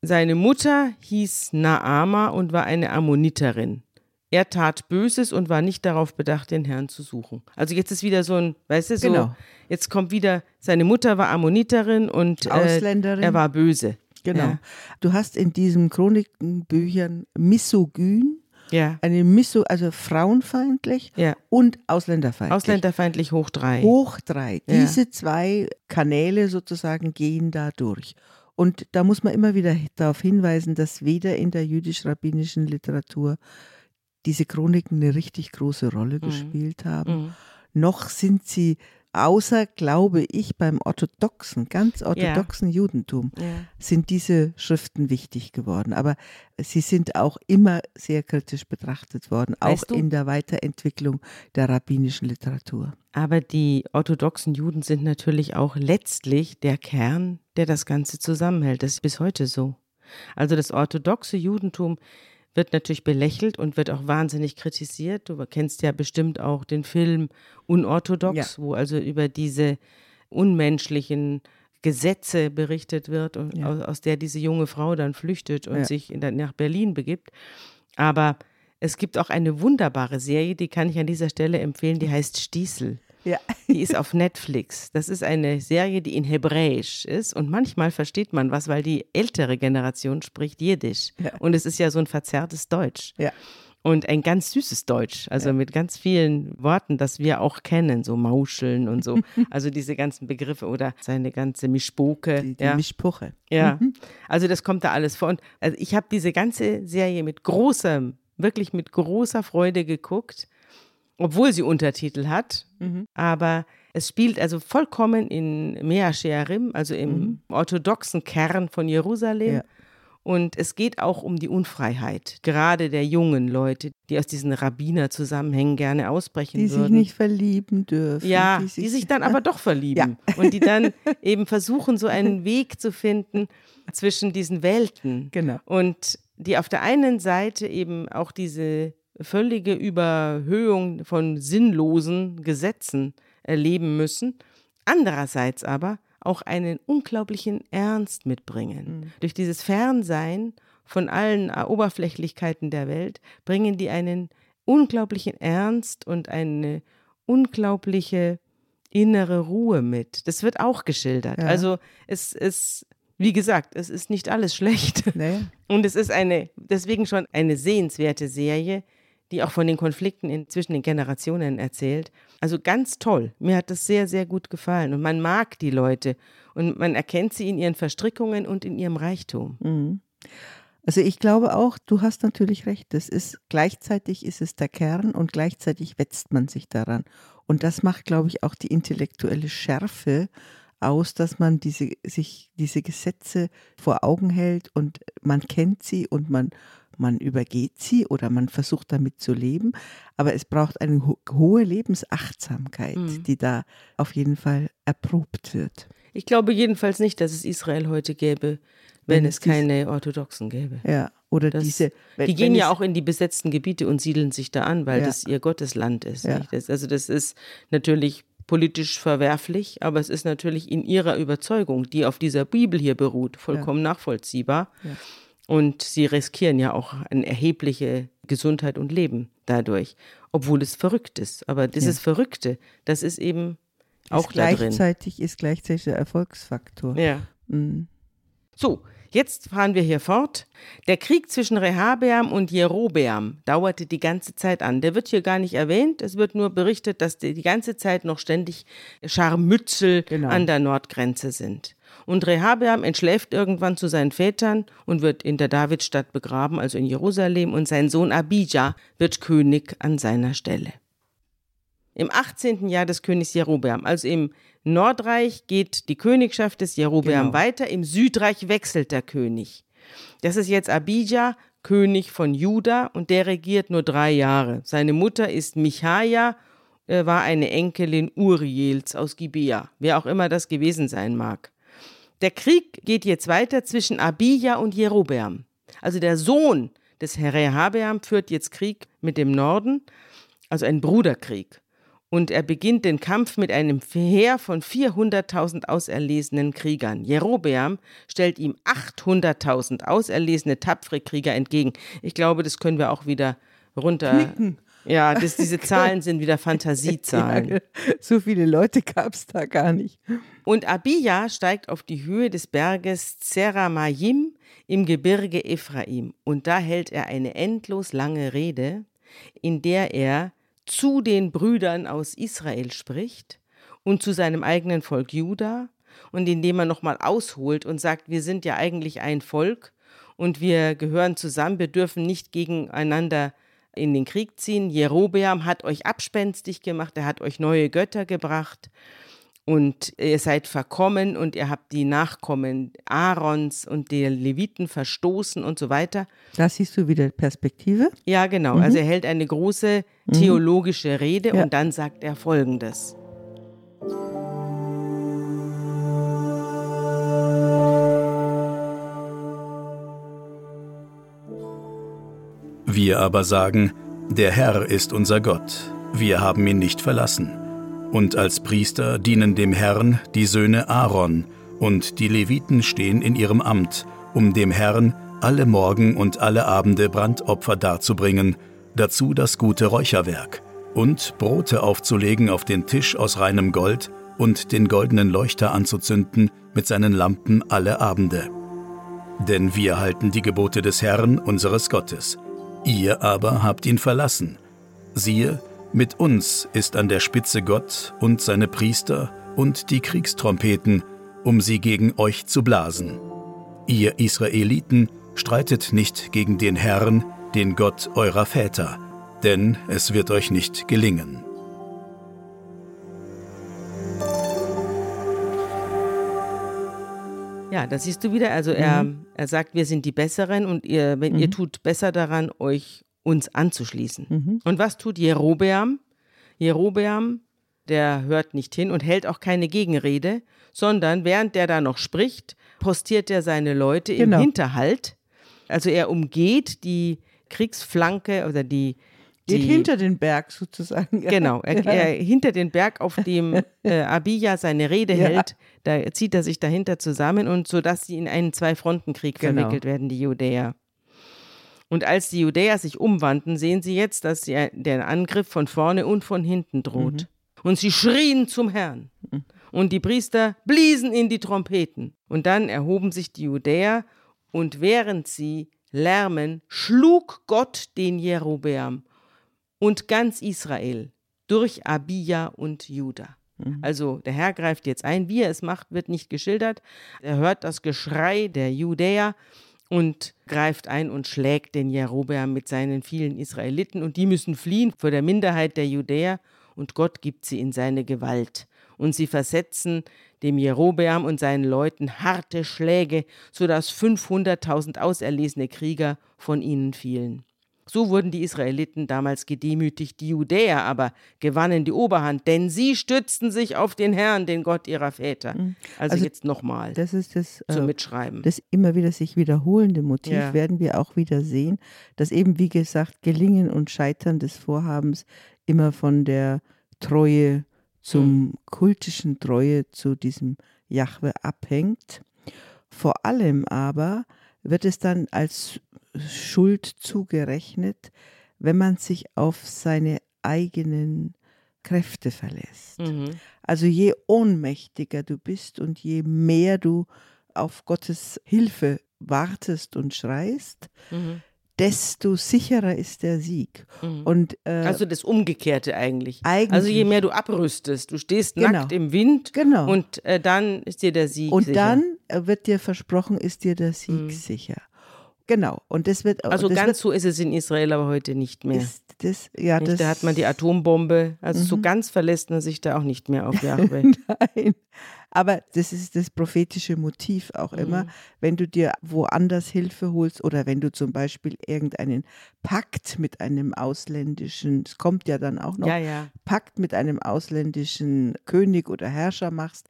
B: Seine Mutter hieß Naama und war eine Ammoniterin. Er tat Böses und war nicht darauf bedacht, den Herrn zu suchen. Also jetzt ist wieder so ein, weißt du, so,
C: Genau.
B: jetzt kommt wieder, seine Mutter war Ammoniterin und äh,
C: Ausländerin.
B: er war böse.
C: Genau. Du hast in diesen Chronikenbüchern misogyn,
B: Ja,
C: eine Miso, also frauenfeindlich
B: ja.
C: und ausländerfeindlich.
B: Ausländerfeindlich hoch drei.
C: Hoch drei.
B: Ja.
C: Diese zwei Kanäle sozusagen gehen da durch. Und da muss man immer wieder darauf hinweisen, dass weder in der jüdisch-rabbinischen Literatur diese Chroniken eine richtig große Rolle gespielt haben,
B: Mhm.
C: noch sind sie, außer, glaube ich, beim orthodoxen, ganz orthodoxen Judentum,
B: Ja.
C: sind diese Schriften wichtig geworden. Aber sie sind auch immer sehr kritisch betrachtet worden, auch
B: Weißt du-
C: in der Weiterentwicklung der rabbinischen Literatur.
B: Aber die orthodoxen Juden sind natürlich auch letztlich der Kern, der das Ganze zusammenhält. Das ist bis heute so. Also das orthodoxe Judentum wird natürlich belächelt und wird auch wahnsinnig kritisiert. Du kennst ja bestimmt auch den Film Unorthodox, wo also über diese unmenschlichen Gesetze berichtet wird und
C: Ja.
B: aus, aus der diese junge Frau dann flüchtet und
C: Ja.
B: sich der, nach Berlin begibt. Aber es gibt auch eine wunderbare Serie, die kann ich an dieser Stelle empfehlen, die heißt Stiesel.
C: Ja.
B: Die ist auf Netflix. Das ist eine Serie, die in Hebräisch ist und manchmal versteht man was, weil die ältere Generation spricht Jiddisch.
C: Ja.
B: Und es ist ja so ein verzerrtes Deutsch.
C: Ja.
B: Und ein ganz süßes Deutsch, also mit ganz vielen Worten, das wir auch kennen, so Mauscheln und so. Also diese ganzen Begriffe oder seine ganze Mischpoke.
C: Die, die
B: ja.
C: Mischpuche.
B: Ja, also das kommt da alles vor. Und also ich habe diese ganze Serie mit großer, wirklich mit großer Freude geguckt, obwohl sie Untertitel hat. Aber es spielt also vollkommen in Mea Shearim, also im orthodoxen Kern von Jerusalem.
C: Ja.
B: Und es geht auch um die Unfreiheit, gerade der jungen Leute, die aus diesen Rabbinerzusammenhängen gerne ausbrechen
C: Die sich
B: würden.
C: nicht verlieben dürfen.
B: Ja, die sich, dann aber doch verlieben und die dann eben versuchen, so einen Weg zu finden zwischen diesen Welten.
C: Genau.
B: Und die auf der einen Seite eben auch diese völlige Überhöhung von sinnlosen Gesetzen erleben müssen, andererseits aber auch einen unglaublichen Ernst mitbringen. Durch dieses Fernsein von allen Oberflächlichkeiten der Welt bringen die einen unglaublichen Ernst und eine unglaubliche innere Ruhe mit. Das wird auch geschildert.
C: Ja.
B: Also es ist, wie gesagt, es ist nicht alles schlecht.
C: Naja.
B: Und es ist eine, deswegen schon eine sehenswerte Serie, die auch von den Konflikten zwischen den Generationen erzählt. Also ganz toll. Mir hat das sehr, sehr gut gefallen. Und man mag die Leute. Und man erkennt sie in ihren Verstrickungen und in ihrem Reichtum.
C: Mhm. Also ich glaube auch, du hast natürlich recht. Das ist gleichzeitig ist es der Kern und gleichzeitig wetzt man sich daran. Und das macht, glaube ich, auch die intellektuelle Schärfe aus, dass man diese, sich diese Gesetze vor Augen hält und man kennt sie und man, man übergeht sie oder man versucht damit zu leben. Aber es braucht eine ho hohe Lebensachtsamkeit,
B: Mhm.
C: die da auf jeden Fall erprobt wird.
B: Ich glaube jedenfalls nicht, dass es Israel heute gäbe, wenn,
C: Wenn
B: es keine Orthodoxen gäbe.
C: Ja, oder
B: Das,
C: diese. wenn-
B: die gehen ja auch in die besetzten Gebiete und siedeln sich da an, weil
C: Ja.
B: das ihr Gottesland ist.
C: Ja.
B: Das, also das ist natürlich politisch verwerflich, aber es ist natürlich in ihrer Überzeugung, die auf dieser Bibel hier beruht, vollkommen ja. nachvollziehbar. Ja. Und sie riskieren ja auch eine erhebliche Gesundheit und Leben dadurch, obwohl es verrückt ist. Aber dieses ja. Verrückte, das ist eben auch
C: ist da gleichzeitig drin. ist gleichzeitig der Erfolgsfaktor.
B: Ja. Mhm. So, Jetzt fahren wir hier fort. Der Krieg zwischen Rehabeam und Jerobeam dauerte die ganze Zeit an. Der wird hier gar nicht erwähnt. Es wird nur berichtet, dass die, die ganze Zeit noch ständig Scharmützel genau. an der Nordgrenze sind. Und Rehabeam entschläft irgendwann zu seinen Vätern und wird in der Davidstadt begraben, also in Jerusalem, und sein Sohn Abijah wird König an seiner Stelle. Im 18. Jahr des Königs Jerobeam, also im Nordreich geht die Königschaft des Jerobeam genau. weiter, im Südreich wechselt der König. Das ist jetzt Abijah, König von Juda, und der regiert nur drei Jahre. Seine Mutter ist Michaja, äh, war eine Enkelin Uriels aus Gibea, wer auch immer das gewesen sein mag. Der Krieg geht jetzt weiter zwischen Abijah und Jerobeam. Also der Sohn des Rehabeam führt jetzt Krieg mit dem Norden, also ein Bruderkrieg und er beginnt den Kampf mit einem Heer von 400.000 auserlesenen Kriegern. Jerobeam stellt ihm 800.000 auserlesene, tapfere Krieger entgegen. Ich glaube, das können wir auch wieder runter. Knicken. Ja, das, diese Zahlen sind wieder Fantasiezahlen. Ja,
C: so viele Leute gab es da gar nicht.
B: Und Abia steigt auf die Höhe des Berges Zeramayim im Gebirge Ephraim. Und da hält er eine endlos lange Rede, in der er zu den Brüdern aus Israel spricht und zu seinem eigenen Volk Juda und indem er nochmal ausholt und sagt, wir sind ja eigentlich ein Volk und wir gehören zusammen, wir dürfen nicht gegeneinander in den Krieg ziehen. Jerobeam hat euch abspenstig gemacht, er hat euch neue Götter gebracht und ihr seid verkommen und ihr habt die Nachkommen Aarons und der Leviten verstoßen und so weiter.
C: Da siehst du wieder Perspektive.
B: Ja, genau. Mhm. Also er hält eine große mhm. theologische Rede ja. und dann sagt er Folgendes.
A: Wir aber sagen, der Herr ist unser Gott, wir haben ihn nicht verlassen. Und als Priester dienen dem Herrn die Söhne Aaron, und die Leviten stehen in ihrem Amt, um dem Herrn alle Morgen und alle Abende Brandopfer darzubringen, dazu das gute Räucherwerk, und Brote aufzulegen auf den Tisch aus reinem Gold und den goldenen Leuchter anzuzünden mit seinen Lampen alle Abende. Denn wir halten die Gebote des Herrn, unseres Gottes. Ihr aber habt ihn verlassen. Siehe, mit uns ist an der Spitze Gott und seine Priester und die Kriegstrompeten, um sie gegen euch zu blasen. Ihr Israeliten streitet nicht gegen den Herrn, den Gott eurer Väter, denn es wird euch nicht gelingen.
B: Ja, das siehst du wieder. Also er, mhm. er sagt, wir sind die Besseren und ihr, wenn mhm. ihr tut besser daran, euch uns anzuschließen. Mhm. Und was tut Jerobeam? Jerobeam, der hört nicht hin und hält auch keine Gegenrede, sondern während der da noch spricht, postiert er seine Leute genau. im Hinterhalt. Also er umgeht die Kriegsflanke oder die,
C: Geht hinter den Berg sozusagen.
B: Genau, er, ja. er, hinter den Berg, auf dem äh, Abia seine Rede ja. hält, da zieht er sich dahinter zusammen und so, dass sie in einen Zwei-Fronten-Krieg genau. verwickelt werden, die Judäer. Und als die Judäer sich umwandten, sehen sie jetzt, dass sie, der Angriff von vorne und von hinten droht. Mhm. Und sie schrien zum Herrn. Mhm. Und die Priester bliesen in die Trompeten. Und dann erhoben sich die Judäer und während sie lärmen, schlug Gott den Jerobeam und ganz Israel durch Abia und Juda. Mhm. Also der Herr greift jetzt ein. Wie er es macht, wird nicht geschildert. Er hört das Geschrei der Judäer und greift ein und schlägt den Jerobeam mit seinen vielen Israeliten und die müssen fliehen vor der Minderheit der Judäer und Gott gibt sie in seine Gewalt. Und sie versetzen dem Jerobeam und seinen Leuten harte Schläge, sodass 500.000 auserlesene Krieger von ihnen fielen. So wurden die Israeliten damals gedemütigt, die Judäer aber gewannen die Oberhand, denn sie stützten sich auf den Herrn, den Gott ihrer Väter. Mhm. Also, also jetzt nochmal.
C: Das ist das
B: zum äh, Mitschreiben.
C: Das immer wieder sich wiederholende Motiv ja. werden wir auch wieder sehen, dass eben, wie gesagt, Gelingen und Scheitern des Vorhabens immer von der Treue zum kultischen Treue zu diesem Jahwe abhängt. Vor allem aber wird es dann als Schuld zugerechnet, wenn man sich auf seine eigenen Kräfte verlässt.
B: Mhm.
C: Also je ohnmächtiger du bist und je mehr du auf Gottes Hilfe wartest und schreist,
B: Mhm.
C: Desto sicherer ist der Sieg.
B: Mhm.
C: Und äh,
B: Also das Umgekehrte eigentlich.
C: Eigentlich.
B: Also je mehr du abrüstest, du stehst
C: Genau.
B: nackt im Wind
C: genau.
B: und äh, dann ist dir der Sieg
C: Und
B: sicher.
C: dann äh, wird dir versprochen, ist dir der Sieg
B: Mhm.
C: sicher. Genau. Und das wird
B: Also
C: das
B: ganz so ist es in Israel aber heute nicht
C: wird,
B: mehr.
C: ist das, ja,
B: Nicht?
C: das,
B: Da hat man die Atombombe. Also so
C: Mhm.
B: ganz verlässt man sich da auch nicht mehr auf Jahwe.
C: Nein. Aber das ist das prophetische Motiv auch immer,
B: Mhm.
C: wenn du dir woanders Hilfe holst oder wenn du zum Beispiel irgendeinen Pakt mit einem ausländischen, es kommt ja dann auch noch,
B: ja, ja.
C: Pakt mit einem ausländischen König oder Herrscher machst,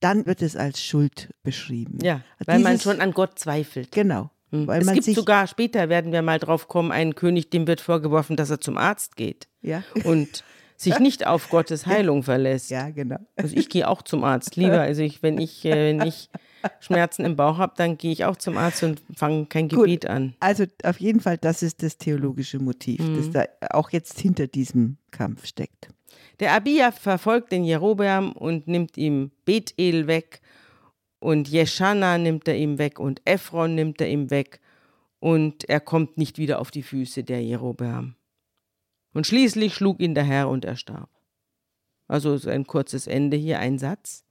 C: dann wird es als Schuld beschrieben.
B: Ja, weil man
C: Dieses-
B: schon an Gott zweifelt.
C: Genau.
B: Hm.
C: Weil
B: es
C: man
B: gibt sogar, später werden wir mal drauf kommen, einen König, dem wird vorgeworfen, dass er zum Arzt geht
C: ja,
B: und sich nicht auf Gottes Heilung verlässt.
C: ja, genau.
B: Also ich gehe auch zum Arzt, lieber. Also ich, wenn ich, äh, wenn ich Schmerzen im Bauch habe, dann gehe ich auch zum Arzt und fange kein
C: Gut.
B: Gebet an.
C: Also auf jeden Fall, das ist das theologische Motiv, das
B: Mhm.
C: da auch jetzt hinter diesem Kampf steckt.
B: Der Abia verfolgt den Jerobeam und nimmt ihm Bethel weg und Jeschana nimmt er ihm weg und Ephron nimmt er ihm weg und er kommt nicht wieder auf die Füße, der Jerobeam. Und schließlich schlug ihn der Herr und er starb. Also so ein kurzes Ende hier, ein Satz.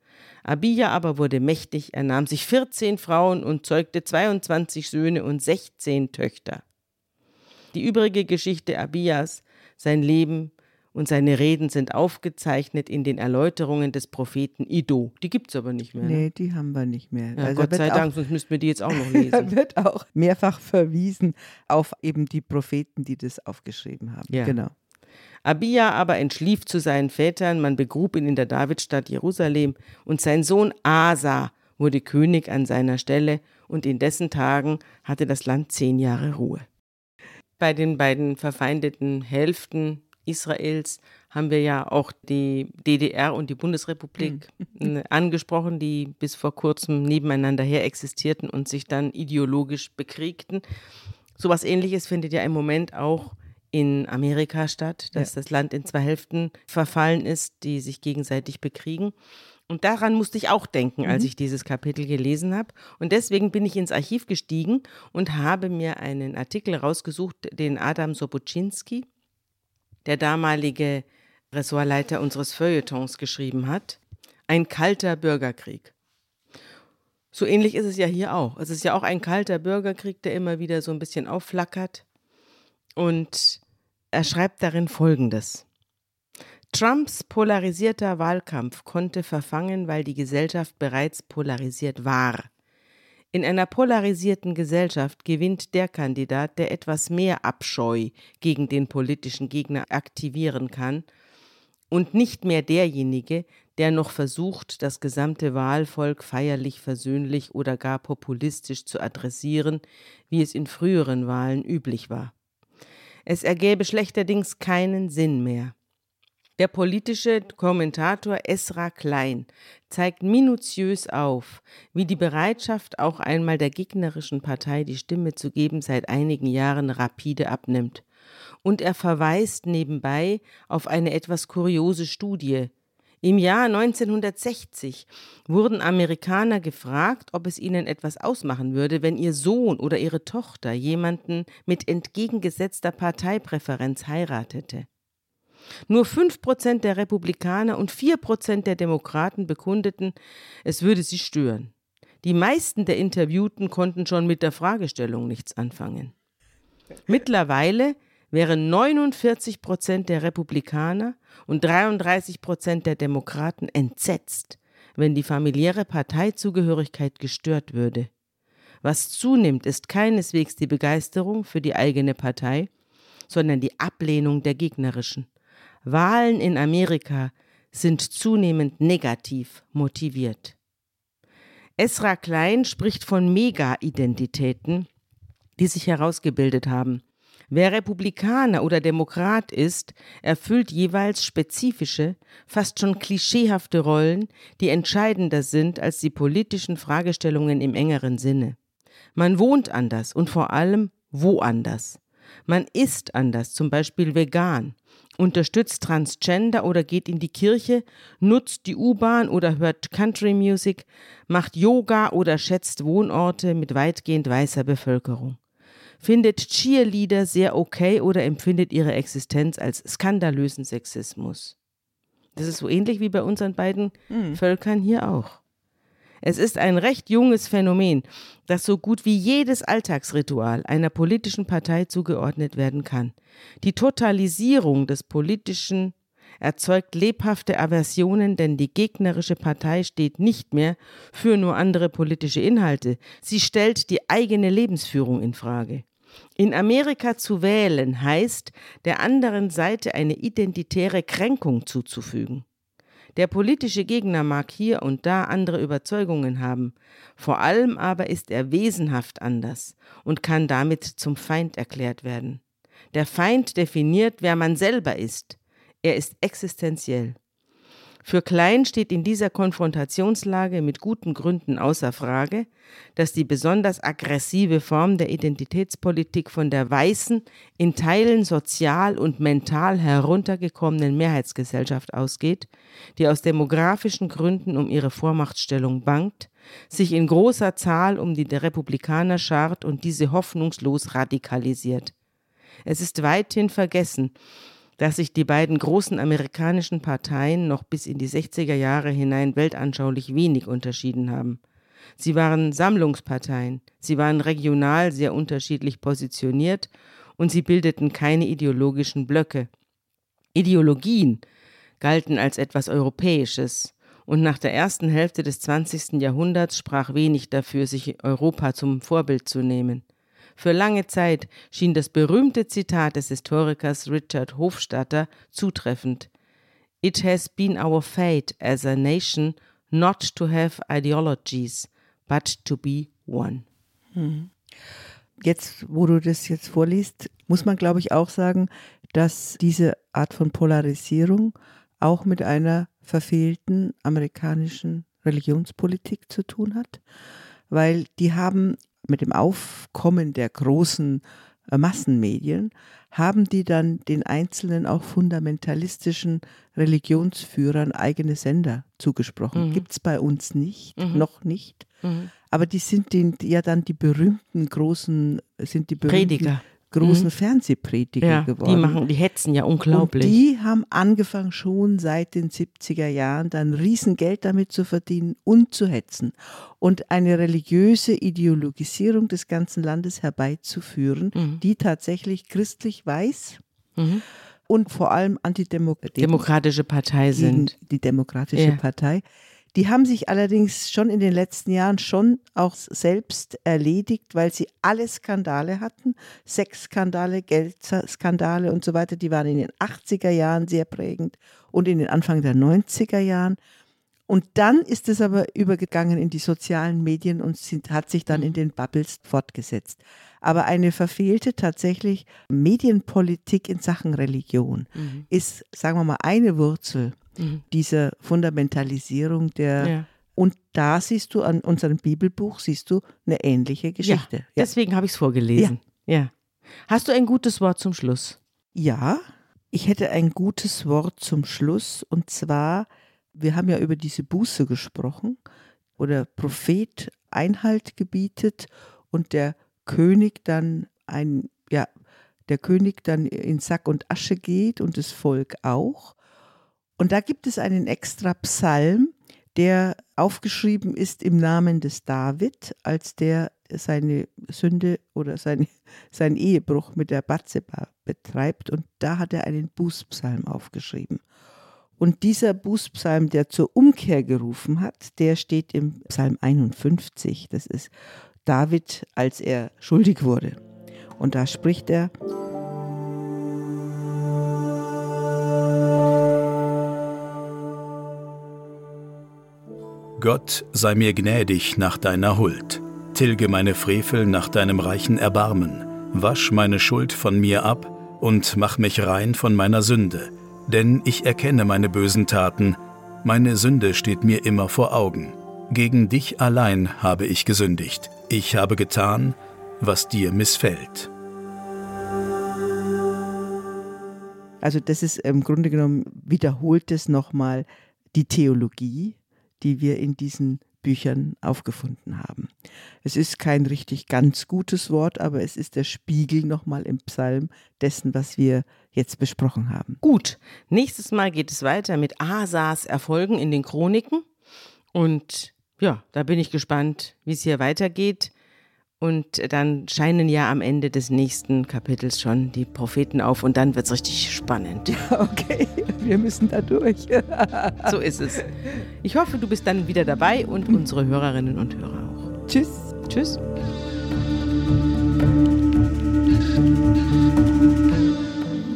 B: Abia aber wurde mächtig, er nahm sich 14 Frauen und zeugte 22 Söhne und 16 Töchter. Die übrige Geschichte Abias, sein Leben und seine Reden sind aufgezeichnet in den Erläuterungen des Propheten Ido. Die gibt es aber nicht mehr. Ne?
C: Nee, die haben wir nicht mehr.
B: Ja,
C: Also
B: Gott sei
C: auch-
B: Dank, sonst müssten wir die jetzt auch noch
C: Da
B: lesen.
C: wird auch mehrfach verwiesen auf eben die Propheten, die das aufgeschrieben haben.
B: Ja.
C: Genau.
B: Abia aber entschlief zu seinen Vätern, man begrub ihn in der Davidstadt Jerusalem, und sein Sohn Asa wurde König an seiner Stelle, und in dessen Tagen hatte das Land zehn Jahre Ruhe. Bei den beiden verfeindeten Hälften Israels haben wir ja auch die DDR und die Bundesrepublik äh, angesprochen, die bis vor kurzem nebeneinander her existierten und sich dann ideologisch bekriegten. Sowas ähnliches findet ja im Moment auch in Amerika statt, dass das Land in zwei Hälften verfallen ist, die sich gegenseitig bekriegen. Und daran musste ich auch denken, als ich dieses Kapitel gelesen habe. Und deswegen bin ich ins Archiv gestiegen und habe mir einen Artikel rausgesucht, den Adam Sobocinski, der damalige Ressortleiter unseres Feuilletons, geschrieben hat. Ein kalter Bürgerkrieg. So ähnlich ist es ja hier auch. Es ist ja auch ein kalter Bürgerkrieg, der immer wieder so ein bisschen aufflackert. Und er schreibt darin Folgendes. Trumps polarisierter Wahlkampf konnte verfangen, weil die Gesellschaft bereits polarisiert war. In einer polarisierten Gesellschaft gewinnt der Kandidat, der etwas mehr Abscheu gegen den politischen Gegner aktivieren kann, und nicht mehr derjenige, der noch versucht, das gesamte Wahlvolk feierlich, versöhnlich oder gar populistisch zu adressieren, wie es in früheren Wahlen üblich war. Es ergäbe schlechterdings keinen Sinn mehr. Der politische Kommentator Esra Klein zeigt minutiös auf, wie die Bereitschaft, auch einmal der gegnerischen Partei die Stimme zu geben, seit einigen Jahren rapide abnimmt. Und er verweist nebenbei auf eine etwas kuriose Studie. Im Jahr 1960 wurden Amerikaner gefragt, ob es ihnen etwas ausmachen würde, wenn ihr Sohn oder ihre Tochter jemanden mit entgegengesetzter Parteipräferenz heiratete. Nur 5% der Republikaner und 4% der Demokraten bekundeten, es würde sie stören. Die meisten der Interviewten konnten schon mit der Fragestellung nichts anfangen. Mittlerweile wären 49 Prozent der Republikaner und 33 Prozent der Demokraten entsetzt, wenn die familiäre Parteizugehörigkeit gestört würde. Was zunimmt, ist keineswegs die Begeisterung für die eigene Partei, sondern die Ablehnung der gegnerischen. Wahlen in Amerika sind zunehmend negativ motiviert. Esra Klein spricht von Mega-Identitäten, die sich herausgebildet haben. Wer Republikaner oder Demokrat ist, erfüllt jeweils spezifische, fast schon klischeehafte Rollen, die entscheidender sind als die politischen Fragestellungen im engeren Sinne. Man wohnt anders und vor allem woanders. Man isst anders, zum Beispiel vegan, unterstützt Transgender oder geht in die Kirche, nutzt die U-Bahn oder hört Country Music, macht Yoga oder schätzt Wohnorte mit weitgehend weißer Bevölkerung findet Cheerleader sehr okay oder empfindet ihre Existenz als skandalösen Sexismus. Das ist so ähnlich wie bei unseren beiden mhm. Völkern hier auch. Es ist ein recht junges Phänomen, das so gut wie jedes Alltagsritual einer politischen Partei zugeordnet werden kann. Die Totalisierung des Politischen erzeugt lebhafte Aversionen, denn die gegnerische Partei steht nicht mehr für nur andere politische Inhalte, sie stellt die eigene Lebensführung in Frage. In Amerika zu wählen heißt, der anderen Seite eine identitäre Kränkung zuzufügen. Der politische Gegner mag hier und da andere Überzeugungen haben, vor allem aber ist er wesenhaft anders und kann damit zum Feind erklärt werden. Der Feind definiert, wer man selber ist. Er ist existenziell. Für Klein steht in dieser Konfrontationslage mit guten Gründen außer Frage, dass die besonders aggressive Form der Identitätspolitik von der weißen, in Teilen sozial und mental heruntergekommenen Mehrheitsgesellschaft ausgeht, die aus demografischen Gründen um ihre Vormachtstellung bangt, sich in großer Zahl um die Republikaner schart und diese hoffnungslos radikalisiert. Es ist weithin vergessen, dass sich die beiden großen amerikanischen Parteien noch bis in die 60er Jahre hinein weltanschaulich wenig unterschieden haben. Sie waren Sammlungsparteien, sie waren regional sehr unterschiedlich positioniert und sie bildeten keine ideologischen Blöcke. Ideologien galten als etwas Europäisches, und nach der ersten Hälfte des 20. Jahrhunderts sprach wenig dafür, sich Europa zum Vorbild zu nehmen. Für lange Zeit schien das berühmte Zitat des Historikers Richard Hofstadter zutreffend. It has been our fate as a nation not to have ideologies, but to be one.
C: Hm. Jetzt, wo du das jetzt vorliest, muss man, glaube ich, auch sagen, dass diese Art von Polarisierung auch mit einer verfehlten amerikanischen Religionspolitik zu tun hat, weil die haben mit dem Aufkommen der großen äh, Massenmedien haben die dann den einzelnen auch fundamentalistischen Religionsführern eigene Sender zugesprochen. Mhm. Gibt es bei uns nicht, mhm. noch nicht. Mhm. Aber die sind den, ja dann die berühmten großen, sind die berühmten
B: Prediger
C: großen mhm. Fernsehprediger
B: ja,
C: geworden.
B: Die machen, die hetzen ja unglaublich.
C: Und die haben angefangen schon seit den 70er Jahren dann Riesengeld damit zu verdienen und zu hetzen und eine religiöse Ideologisierung des ganzen Landes herbeizuführen, mhm. die tatsächlich christlich weiß. Mhm. Und vor allem
B: antidemokratische Partei sind.
C: Die Demokratische ja. Partei die haben sich allerdings schon in den letzten Jahren schon auch selbst erledigt, weil sie alle Skandale hatten, Sexskandale, Geldskandale und so weiter. Die waren in den 80er Jahren sehr prägend und in den Anfang der 90er Jahren. Und dann ist es aber übergegangen in die sozialen Medien und hat sich dann in den Bubbles fortgesetzt. Aber eine verfehlte tatsächlich Medienpolitik in Sachen Religion mhm. ist, sagen wir mal, eine Wurzel mhm. dieser Fundamentalisierung der ja. Und da siehst du an unserem Bibelbuch, siehst du eine ähnliche Geschichte. Ja,
B: deswegen habe ich es vorgelesen. Ja. ja. Hast du ein gutes Wort zum Schluss?
C: Ja, ich hätte ein gutes Wort zum Schluss. Und zwar, wir haben ja über diese Buße gesprochen, wo der Prophet Einhalt gebietet und der König dann ein, ja, der König dann in Sack und Asche geht und das Volk auch. Und da gibt es einen extra Psalm, der aufgeschrieben ist im Namen des David, als der seine Sünde oder seine, seinen Ehebruch mit der Batzeba betreibt. Und da hat er einen Bußpsalm aufgeschrieben. Und dieser Bußpsalm, der zur Umkehr gerufen hat, der steht im Psalm 51. Das ist David, als er schuldig wurde. Und da spricht er,
A: Gott sei mir gnädig nach deiner Huld, tilge meine Frevel nach deinem reichen Erbarmen, wasch meine Schuld von mir ab und mach mich rein von meiner Sünde, denn ich erkenne meine bösen Taten, meine Sünde steht mir immer vor Augen. Gegen dich allein habe ich gesündigt. Ich habe getan, was dir missfällt.
C: Also das ist im Grunde genommen, wiederholt es nochmal die Theologie, die wir in diesen Büchern aufgefunden haben. Es ist kein richtig ganz gutes Wort, aber es ist der Spiegel nochmal im Psalm dessen, was wir jetzt besprochen haben.
B: Gut, nächstes Mal geht es weiter mit Asas Erfolgen in den Chroniken. Und ja, da bin ich gespannt, wie es hier weitergeht. Und dann scheinen ja am Ende des nächsten Kapitels schon die Propheten auf und dann wird es richtig spannend.
C: Ja, okay, wir müssen da durch.
B: so ist es. Ich hoffe, du bist dann wieder dabei und unsere Hörerinnen und Hörer auch.
C: Tschüss.
B: Tschüss.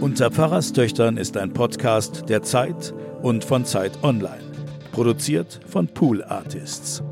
A: Unter Pfarrerstöchtern ist ein Podcast der Zeit und von Zeit Online. Produziert von Pool Artists.